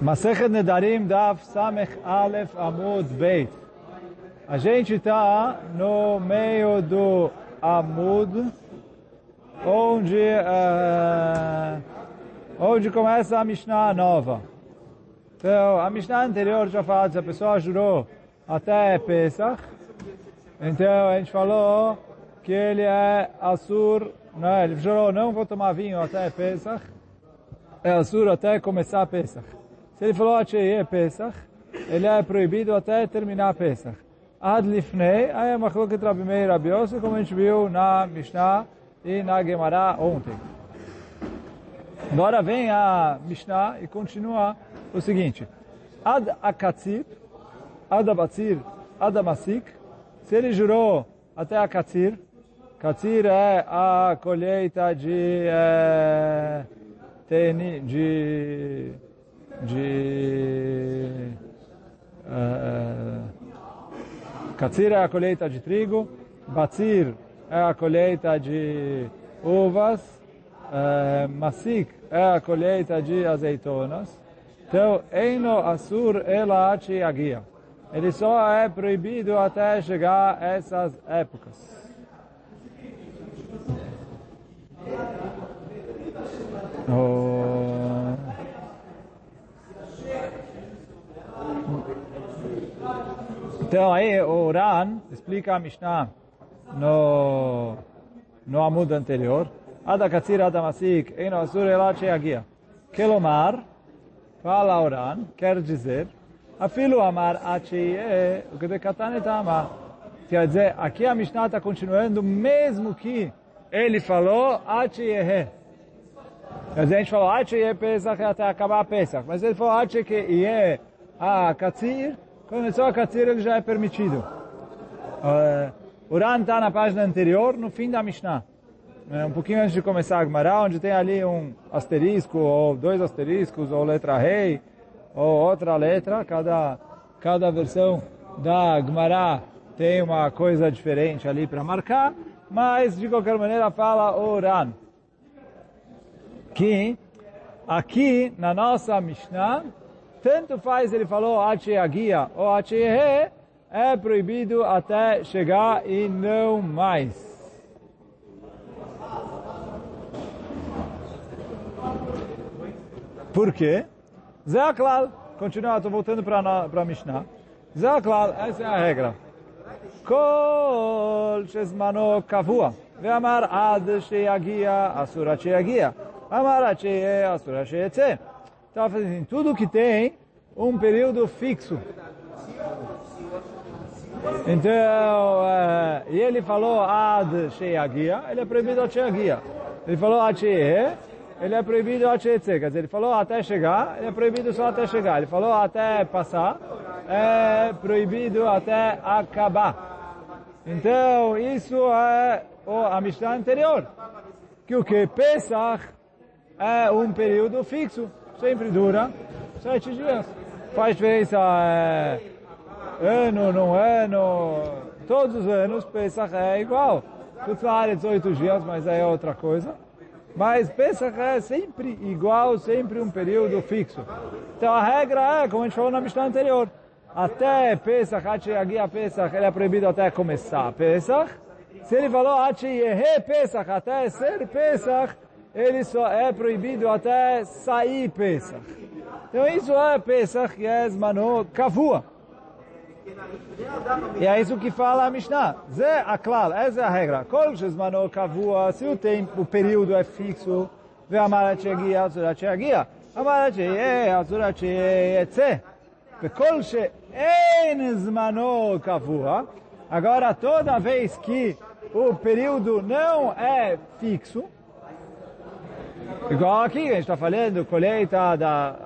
Masechet Nedarim Daf Samech Aleph Amud Beit. A gente está no meio do Amud, onde, uh, onde começa a Mishnah nova. Então, a Mishnah anterior já falou a pessoa jurou até Pesach. Então, a gente falou que ele é Assur, não, ele jurou não vou tomar vinho até Pesach. É Assur até começar Pesach. Se ele falou Achei Pesach, ele é proibido até terminar Pesach. Ad Lifnei, aí é que Rabi Meir Rabi como a gente viu na Mishnah e na Gemara ontem. Agora vem a Mishnah e continua o seguinte. Ad Akatzir, Ad Abatzir, Ad Amasik, se ele jurou até a Katzir, Katzir é a colheita de, é, teni, de de uh, Katsir é a colheita de trigo, Batzir é a colheita de uvas, uh, Masik é a colheita de azeitonas. Então, Eino Asur Elachi Agia. Ele só é proibido até chegar essas épocas. Então aí o Ran explica a Mishnah no, no Amud anterior. Ada Katsir Ada Masik Eino Asur Elat Sheagia. Kelomar, fala o Ran, quer dizer, Afilo Amar Achie, o que de Katanetama. Quer dizer, aqui a Mishnah está continuando, mesmo que ele falou Achiehe. Quer dizer, a gente falou Achie Pesach até acabar Pesach. Mas ele falou Achie que Ie a Katsir, começou a Katsir, ele já é permitido. Uh, o Ran está na página anterior, no fim da Mishnah. É, um pouquinho antes de começar a Gemara, onde tem ali um asterisco, ou dois asteriscos, ou letra rei, ou outra letra. Cada, cada versão da Gemara tem uma coisa diferente ali para marcar. Mas, de qualquer maneira, fala o Ran. Que aqui, na nossa Mishnah, tanto faz ele falou Acheagia ou Achehe, é proibido até chegar e não mais. Por quê? Zaklal, continua, estou voltando para a Mishnah. Zaklal, essa é a regra. Kol shezmano kavua. Ve'amar ad sheyagia asura sheyagia. Amar ad sheye asura sheyetze. Estava fazendo assim, tudo que tem um período fixo. Então, uh, e ele falou ad sheyagia, ele é proibido ad sheyagia. Ele falou ad ele é proibido ad. Quer dizer, ele falou até chegar, ele é proibido só até chegar. Ele falou até passar, é proibido até acabar. Então, isso é a Mishnah anterior. Que o que? Pesach é um período fixo sempre dura sete dias. Faz diferença é, ano, não ano, todos os anos Pesach é igual. Tutzlar é 18 dias, mas é outra coisa. Mas Pesach é sempre igual, sempre um período fixo. Então a regra é, como a gente falou na Mishnah anterior, até Pesach, a Pesach, ele é proibido até começar Pesach. Se ele falou Yehe Pesach, até ser Pesach, ele só é proibido até sair Pesach. Então isso é Pesach, que é Zmano Kavua. E é isso que fala a Mishnah. Zé aklal, essa é a regra. Kol Zmano Kavua, se o tempo, o período é fixo, ve amarat shegia, atzurat shegia. Amarat shegia, atzurat shegia, etc. וכל שאין זמנו קבוע, agora toda vez que o período não é fixo, Igual aqui, a gente está falando colheita da,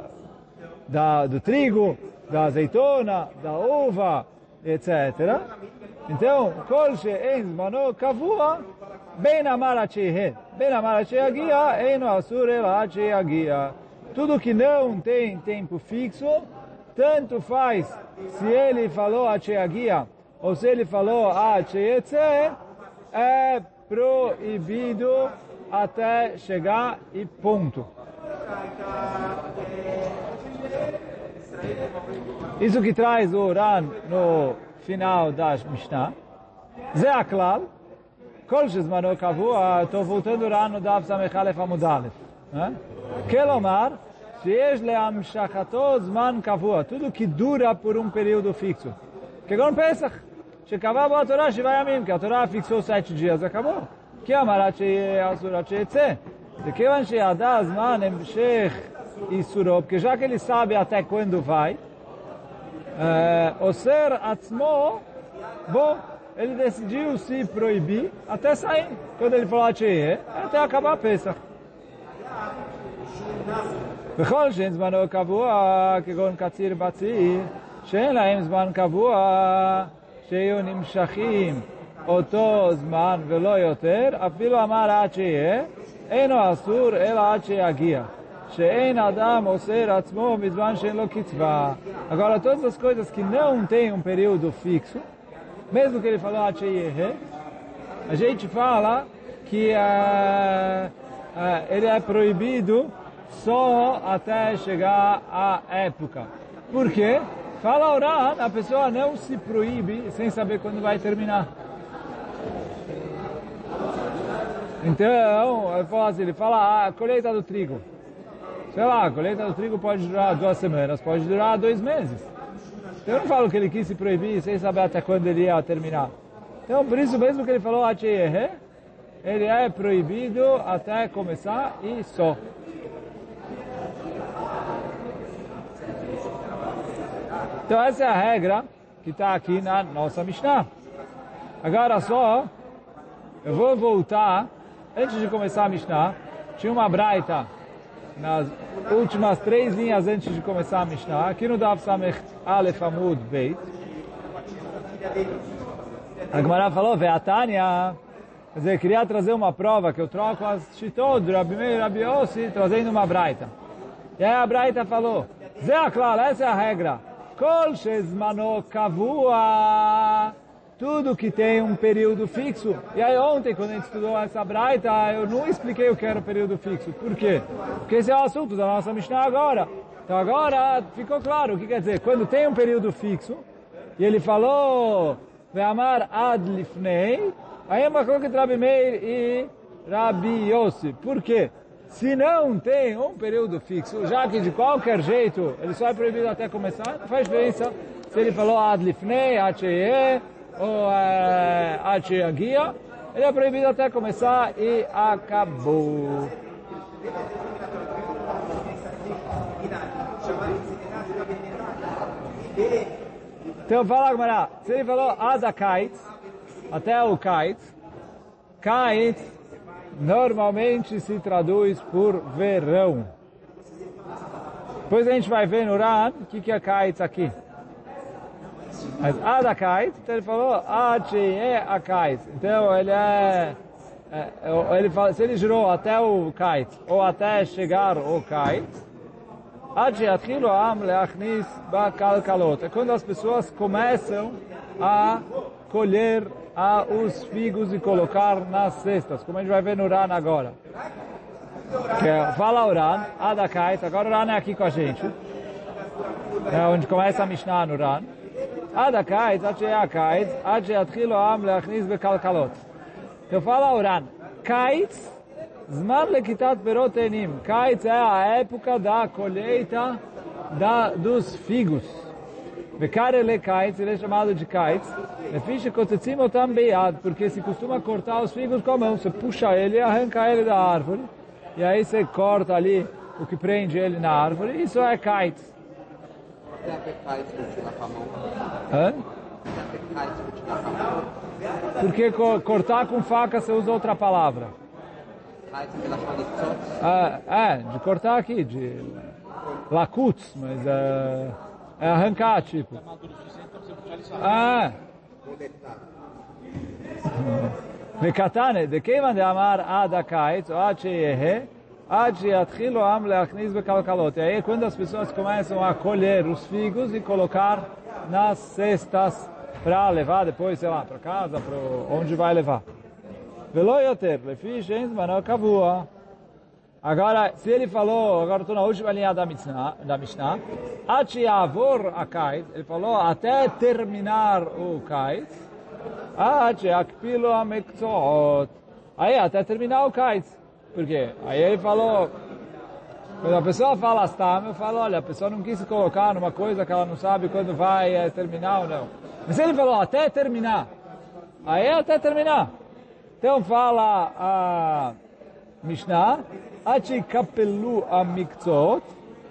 da, do trigo, da azeitona, da uva, etc. Então, kol she'en zmano kavua, ben amar achehe. Ben amar achehagia, eno asur achehagia. Tudo que não tem tempo fixo, tanto faz se ele falou achehagia ou se ele falou acheyetze, é proibido até chegar e ponto. Isso que traz o Ran no final da Mishnah. Zé Aklal. כל שזמנו קבוע, estou voltando lá no דף ס"א עמוד א', כלומר, שיש להמשכתו זמן קבוע, tudo que dura por um período fixo. כגון פסח, שקבע בו התורה שבעה ימים, כי התורה פיקסו sete dias, acabou. כי אמר עד שיהיה אסור עד שיצא. וכיוון שידע הזמן המשך איסורו, porque já que ele sabe até quando vai, אוסר עצמו בו ele decidiu se proibir até sair. Quando ele falou Atcheye, até acabar a Pesach. בכל שאין זמנו קבוע, כגון קציר בציר, שאין להם זמן קבוע, שיהיו נמשכים אותו זמן ולא יותר, אפילו אמר עד שיהיה, אינו אסור אלא עד שיגיע. שאין אדם אוסר עצמו מזמן שאין לו קצבה. Agora, todas as coisas que não têm um período fixo, mesmo que ele falou Atcheyehe, a gente fala que uh, uh, ele é proibido só até chegar à época. Por quê? Fala orar, a pessoa não se proíbe sem saber quando vai terminar. Então, ele fala, assim, ele fala ah, a colheita do trigo. Sei lá, a colheita do trigo pode durar duas semanas, pode durar dois meses. Eu não falo que ele quis se proibir sem saber até quando ele ia terminar. Então, por isso mesmo que ele falou ele é proibido até começar e só. Então, essa é a regra que está aqui na nossa Mishnah. Agora só, eu vou voltar, antes de começar a Mishnah, tinha uma braita nas últimas três linhas antes de começar a Mishnah, aqui no Daf Samech Aleph Amud Beit. A Gemara falou, Veatania, quer dizer, queria trazer uma prova que eu troco as Shitot do Rabi Meir Rabi Yossi, trazendo uma braita. E aí a braita falou, Zé Aklal, essa é a regra. Kol shezmano kavua tudo que tem um período fixo. E aí ontem, quando a gente estudou essa braita, eu não expliquei o que era o período fixo. Por quê? Porque esse é o assunto da nossa Mishnah agora. Então agora ficou claro o que quer dizer. Quando tem um período fixo, e ele falou, Ve'amar ad lifnei, aí é uma coisa que Rabi Meir e Rabi Yossi. Por quê? Se não tem um período fixo, já que de qualquer jeito ele só é proibido até começar, faz diferença se ele falou ad lifnei, acheye, ou é, a guia, ele é proibido até começar e acabou. Então fala agora, se ele falou Adakait, até o Kait, Kait normalmente se traduz por verão. Depois a gente vai ver no Ran o que, que é Kait aqui. Mas Adakait, então ele falou é a Akait. Então ele é, é, ele fala, se ele jurou até o Kait, ou até chegar o Kait, Adjeatchilo Am Leachnis Bakalkalot. É quando as pessoas começam a colher a, os figos e colocar nas cestas, como a gente vai ver no Ran agora. Que é, fala o Ran, Adakait, agora o Ran é aqui com a gente. É onde começa a Mishnah no Ran. עד הקיץ, עד שיהיה הקיץ, עד שיתחילו העם להכניס בכלכלות. תופעה לאורן, קיץ, זמן לכיתת פירות תאנים. קיץ é a época da colheita da, dos figos. Vekarele kites, ele é chamado de kites. É ficha kotetzim otam beiad, porque se costuma cortar os figos com a mão. Você puxa ele e arranca ele da árvore. E aí você corta ali o que prende ele na árvore. Isso é kites. Hã? Porque co cortar com faca você usa outra palavra. Ah, é, de cortar aqui, de lacuts, mas é, é arrancar, tipo. Ah. Mekatane, né? de quem vai amar a adakait, o a yehe, e aí quando as pessoas começam a colher os figos e colocar nas cestas para levar depois, sei lá, para casa, para onde vai levar. Agora, se ele falou, agora estou na última linha da Mishnah, ele falou até terminar o kait, akpilo a mekzoot. Aí, até terminar o kait. Por quê? Aí ele falou, quando a pessoa fala astam, eu falo, olha, a pessoa não quis se colocar numa coisa que ela não sabe quando vai é, terminar ou não. Mas ele falou até terminar. Aí é até terminar. Então fala a Mishnah, עד שיקפלו המקצועות,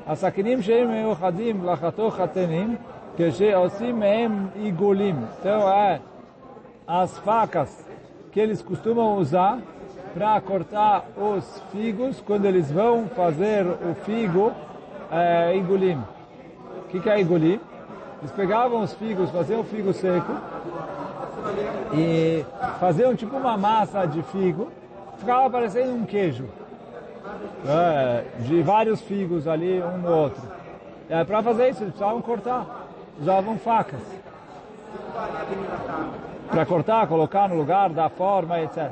הסכינים שהם מיוחדים לחתוך חתנים, כשעושים מהם עיגולים. Então, é as facas que eles costumam usar para cortar os figos quando eles vão fazer o figo é, engolim. O que, que é engolim? Eles pegavam os figos, faziam o figo seco e faziam tipo uma massa de figo, ficava parecendo um queijo é, de vários figos ali, um no outro. É, Para fazer isso, eles precisavam cortar. Usavam facas. Para cortar, colocar no lugar, dar forma, etc.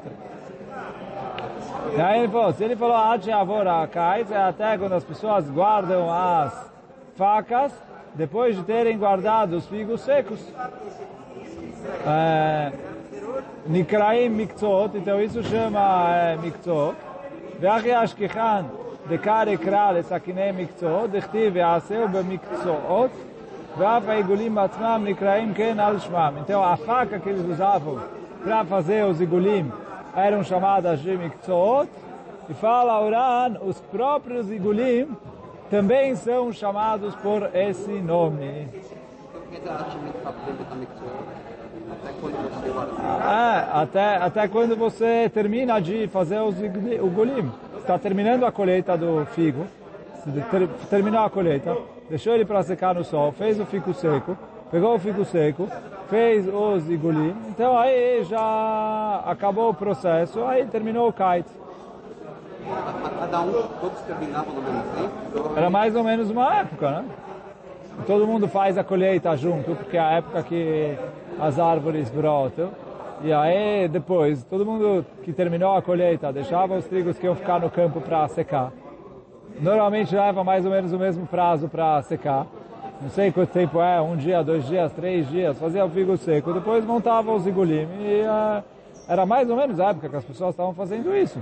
E aí ele falou, se ele falou avora kais, é até quando as pessoas guardam as facas, depois de terem guardado os figos secos. É, Nikraim mikzot, então isso chama é, mikzot. ואחי השכיחן דקר אקרא לסכיני מקצועות, דכתיב ועשהו במקצועות, ואף העיגולים עצמם נקראים כן על שמם. Então a faca que eles usavam para fazer os igulim eram chamadas de mikzoot, e fala Uran, os próprios igulim também são chamados por esse nome. É, até, até quando você termina de fazer os ugulim. Está terminando a colheita do figo, ter, terminou a colheita, deixou ele para secar no sol, fez o figo seco, pegou o figo seco, fez os igulim, então aí já acabou o processo, aí terminou o kite. Cada um, todos terminavam no mesmo tempo? Era mais ou menos uma época, né? Todo mundo faz a colheita junto, porque é a época que as árvores brotam. E aí, depois, todo mundo que terminou a colheita deixava os trigos que iam ficar no campo para secar. Normalmente leva mais ou menos o mesmo prazo para secar. Não sei quanto tempo é, um dia, dois dias, três dias, fazia o figo seco. Depois montava os igulim e uh, era mais ou menos a época que as pessoas estavam fazendo isso.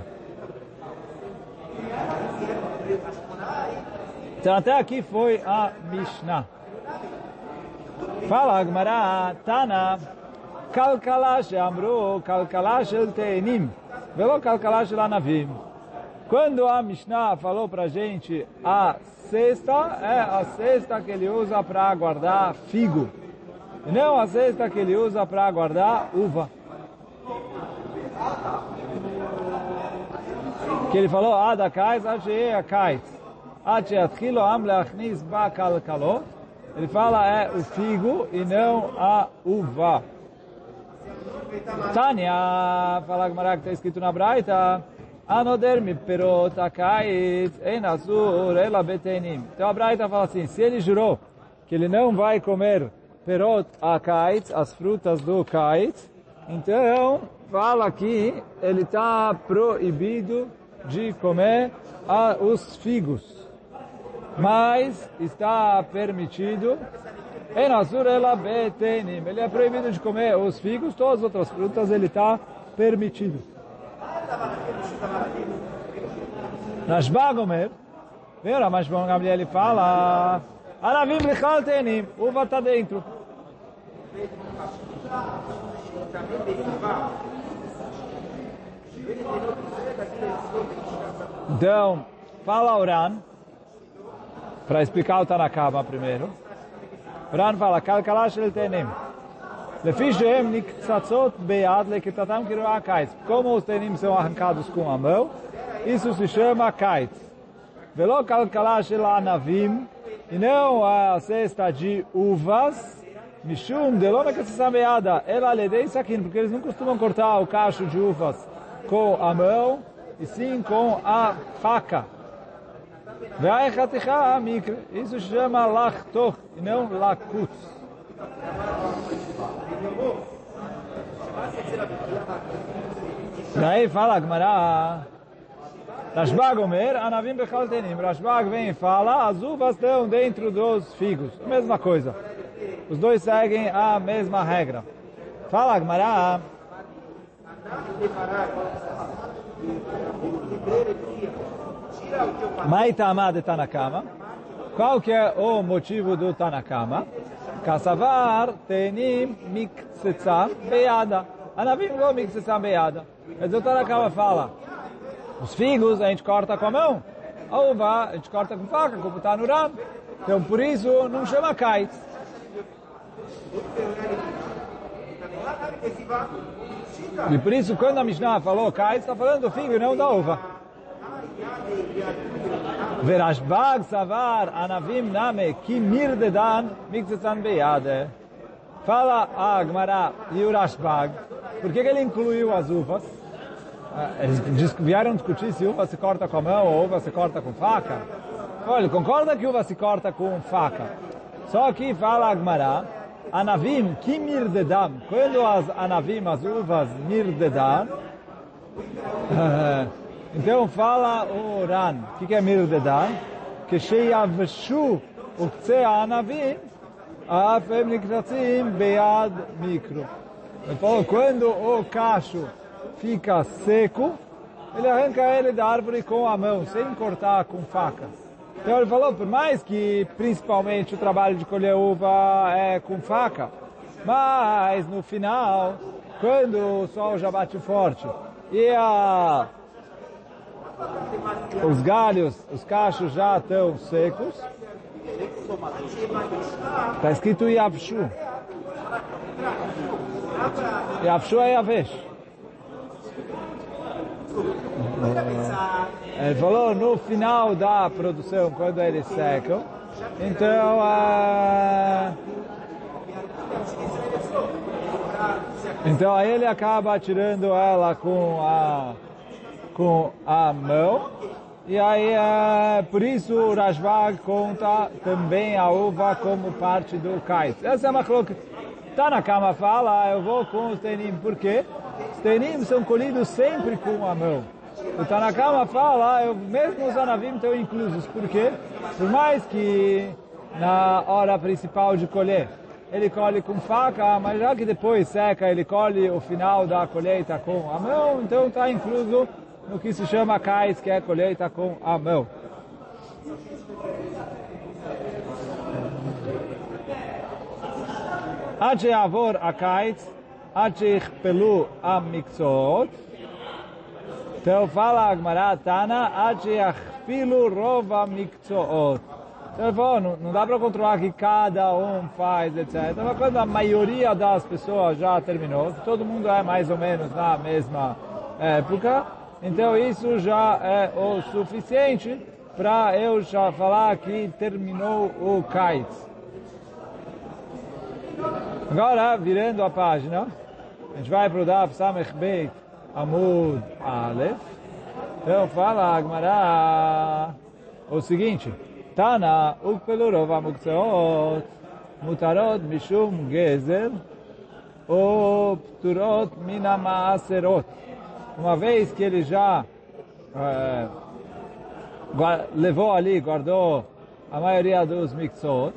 Então até aqui foi a Mishnah. Fala Agmará, Tana, Kalkala Amru, Kalkala Shel Teinim, Velo Anavim. Quando a Mishnah falou para gente a cesta, é a cesta que ele usa para guardar figo. E não a cesta que ele usa para guardar uva. Que ele falou, Ada Kais, Ache Kais. Ache Atchilo Am Leachnis Ba Kalkalot. Ele fala é o figo e não a uva. Tânia, fala que está escrito na Braita, Anoder mi perot akait en azur ela betenim. Então a Braita fala assim, se ele jurou que ele não vai comer perot akait, as frutas do kait, então fala que ele está proibido de comer os figos mas está permitido ele é proibido de comer os figos, todas as outras frutas ele está permitido. Nashba Gomer, vem o Ramashbon Gabriel ele fala, Aravim lichal tenim, uva está dentro. Então, fala Oran, para explicar o Tanakama primeiro. Ran fala, Kalkala shel tenim. Lefi Shem Niksatzot Bead Lekitatam a Akaitz. Como os tenim são arrancados com a mão, isso se chama Akaitz. Velo Kalkalash Anavim, e não a cesta de uvas, Mishum Delona Katsitsam Beada, ela ledei sakin, porque eles não costumam cortar o cacho de uvas com a mão, e sim com a faca. Isso se chama Lachtoch, e não Lakutz. Daí fala Gmará, Rashbag Omer, Anavim Bechal Tenim. Rashbag vem e fala, as uvas estão dentro dos figos. Mesma coisa. Os dois seguem a mesma regra. Fala, Agmará. Maitama de Tanakama. Qual que é o motivo do Tanakama? Kassavar tenim miksetzam beada. Anavim go miksetzam beada. Dizer, o Tanakama fala, os figos a gente corta com a mão, a uva a gente corta com faca, como está no. Então, por isso, não chama kite. E por isso, quando a Mishnah falou kite, está falando do figo e não da uva. Verashbag savar anavim name ki mirdedan mikzetan beyade. Fala a Gmará e o Rashbag, por que, que ele incluiu as uvas? Eles vieram discutir se uva se corta com a mão ou uva se corta com faca. Olha, concorda que uva se corta com faca. Só que fala a Gmará, anavim ki mirdedam. Quando as anavim, as uvas mirdedam, então fala o Ran, o que, que é mirdedan? Que sheyavshu ukce anavim, afem nikratzim bead mikro. Então, quando o cacho fica seco, ele arranca ele da árvore com a mão, sem cortar com faca. Então ele falou, por mais que principalmente o trabalho de colher uva é com faca, mas no final, quando o sol já bate forte e a os galhos, os cachos já estão secos. Está escrito Yavshu. Yavshu é Yavesh. Ele falou no final da produção, quando eles secam. Então, uh, então aí ele acaba tirando ela com a com a mão. E aí, é, por isso, o Rashbag conta também a uva como parte do kite. Essa é uma coisa Tá na cama fala, eu vou com os tenim. Por quê? Os tenim são colhidos sempre com a mão. O Tanakama fala, eu, mesmo os anavim estão inclusos. Por quê? Por mais que na hora principal de colher ele colhe com faca, mas já que depois seca, ele colhe o final da colheita com a mão, então está incluso no que se chama cais, que é colheita com a mão. Ad avor a cais, ad pelu a mixot. Então fala a Agmará Tana, ad filu rova mixot. Então fala, não, não dá para controlar que cada um faz, etc. Mas então, quando a maioria das pessoas já terminou, todo mundo é mais ou menos na mesma época, então isso já é o suficiente para eu já falar que terminou o kite. Agora, virando a página, a gente vai para o Daf Samech Beit Amud Aleph. Então fala Agmará o seguinte, Tana Ukpelurov Amukseot Mutarot Mishum Gezer ou Pturot Minamaaserot uma vez que ele já é, levou ali, guardou a maioria dos mixot,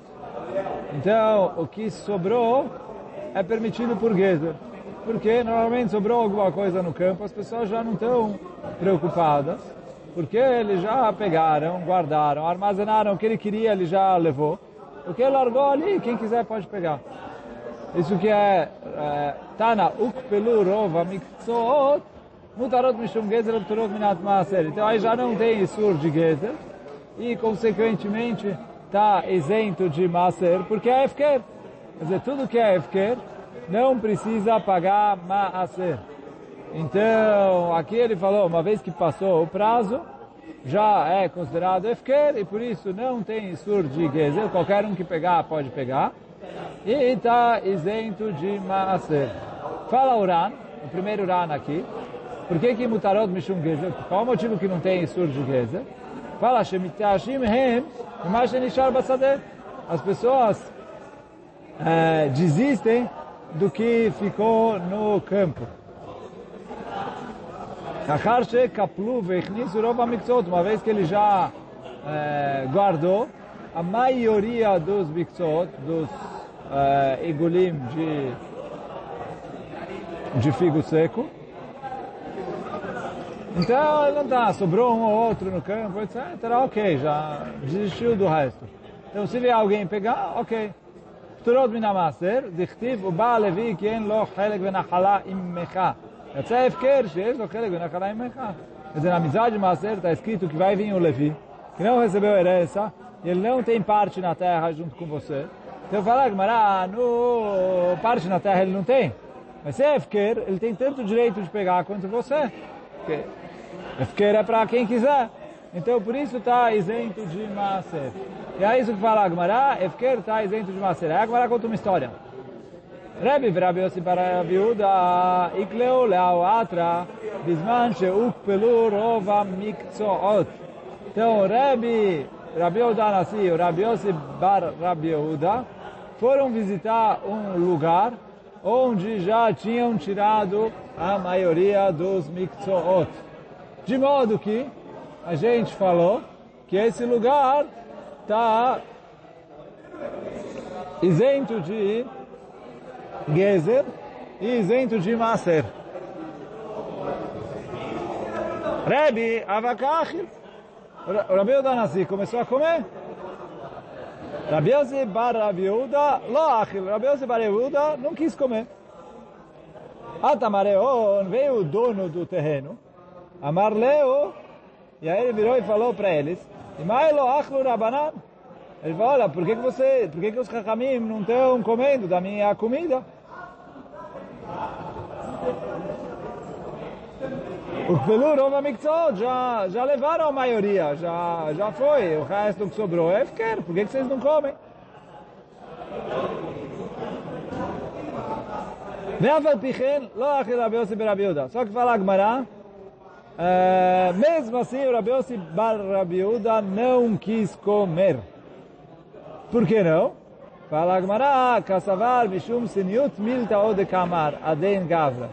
então o que sobrou é permitido por Gezer. Porque normalmente sobrou alguma coisa no campo, as pessoas já não estão preocupadas, porque eles já pegaram, guardaram, armazenaram o que ele queria, ele já levou. O que ele largou ali, quem quiser pode pegar. Isso que é Tana Ukpelu Rova Miktsot, Mutarot Mishum Gezer Pturot Minat Maaser. Então aí já não tem Isur de Gezer e consequentemente está isento de Maaser porque é Efker. Quer dizer, tudo que é Efker não precisa pagar Maaser. Então, aqui ele falou, uma vez que passou o prazo, já é considerado Efker e por isso não tem Isur de Gezer. Qualquer um que pegar pode pegar. E está isento de Maaser. Fala Uran, o primeiro Uran aqui. Por que que mutarot mishum gezer? Qual o motivo que não tem sur de gezer? Fala, shemitashim hem, nishar basadeh. As pessoas é, desistem do que ficou no campo. Achar shekaplu veichnisu rov hamiktsot, uma vez que ele já eh, guardou, a maioria dos miktsot, dos eh, igulim de, de figo seco, então ele não tá, sobrou um ou outro no campo, etc. Ok, já desistiu do resto. Então se vier alguém pegar, ok. פטורות מן המעשר, דכתיב ובא הלוי כי אין לו חלק ונחלה עמך. יצא הפקר שיש לו חלק ונחלה עמך. Quer dizer, na amizade de Maser está escrito que vai vir o Levi, que não recebeu herança, e ele não tem parte na terra junto com você. Então fala, Gmará, no parte na terra ele não tem. Mas se é Efker, ele tem tanto direito de pegar quanto você. Porque porque é para quem quiser. Então por isso está isento de maser. E é isso que fala Agmará, é Efker está isento de maser. Aí Agmará conta uma história. Rebbe Rabi Yossi para a viúda Ikleu leau atra Bisman sheukpelu rova mikzoot Então Rebbe Rabi Yehuda Nasi e Rabi Yossi bar Rabi Yehuda foram visitar um lugar onde já tinham tirado a maioria dos mikzoot de modo que a gente falou que esse lugar está isento de Gezer e isento de Maser. Rebbe Avakachil, o Rabi Yehuda Nassi começou a comer. Rabi Yossi Bar Rabi Yehuda, lo achil, Rabi Yossi Bar Yehuda não quis comer. Atamareon, veio o dono do terreno, Amarleo, e aí ele virou e falou para eles, Imaelo achlu Rabanan, ele falou, olha, por que, que você, por que, que os Hakamim não estão comendo da minha comida? O Pelur, Rova Miktzot, já, já levaram a maioria, já, já foi. O resto que sobrou é Efker, por que, que vocês não comem? Só que fala Agmará, uh, mesmo assim o Rabi Yossi Bar Rabi Yehuda não quis comer. Por que não? Fala Agmará, Kassavar Mishum Siniut Milta Ode Kamar, Aden Gavra.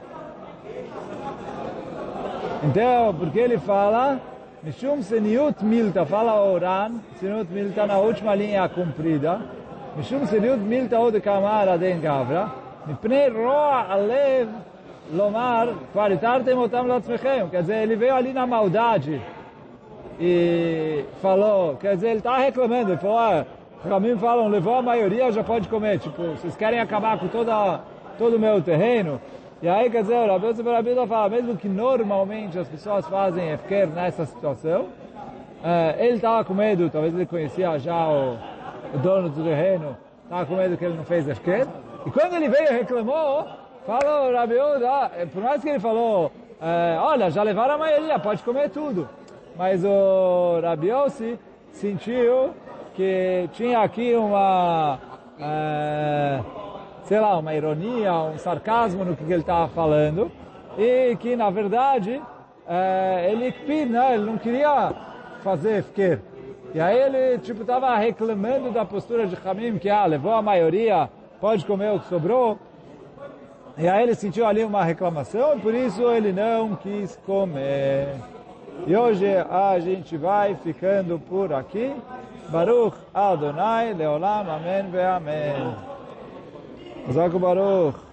Então, porque ele fala, Mishum Seniut Milta, fala Oran, Seniut Milta na última linha comprida, Mishum Seniut Milta Ode Kamar Aden Gavra, Mipnei Roa Alev Lomar, Kvaritartem Otam Latzmechem, quer dizer, ele veio ali na maldade e falou, quer dizer, ele está reclamando, ele falou, ah, Ramim falam, levou a maioria, já pode comer, tipo, vocês querem acabar com toda, todo o meu terreno, e aí, quer dizer, o Rabi Yosef Rabi fala, mesmo que normalmente as pessoas fazem efker nessa situação, ele estava com medo, talvez ele conhecia já o, o dono do terreno, estava com medo que ele não fez efker, e quando ele veio e reclamou, falou, Rabi Yosef, por mais que ele falou, uh, olha, já levaram a maioria, pode comer tudo, mas o Rabi Yosef sentiu que tinha aqui uma... Uh, sei lá, uma ironia, um sarcasmo no que ele estava falando, e que, na verdade, é, ele, né, ele não queria fazer fker. E aí ele, tipo, estava reclamando da postura de Hamim, que, ah, levou a maioria, pode comer o que sobrou. E aí ele sentiu ali uma reclamação, por isso ele não quis comer. E hoje a gente vai ficando por aqui. Baruch Adonai Leolam, amen ve Amém. Zago Baruch.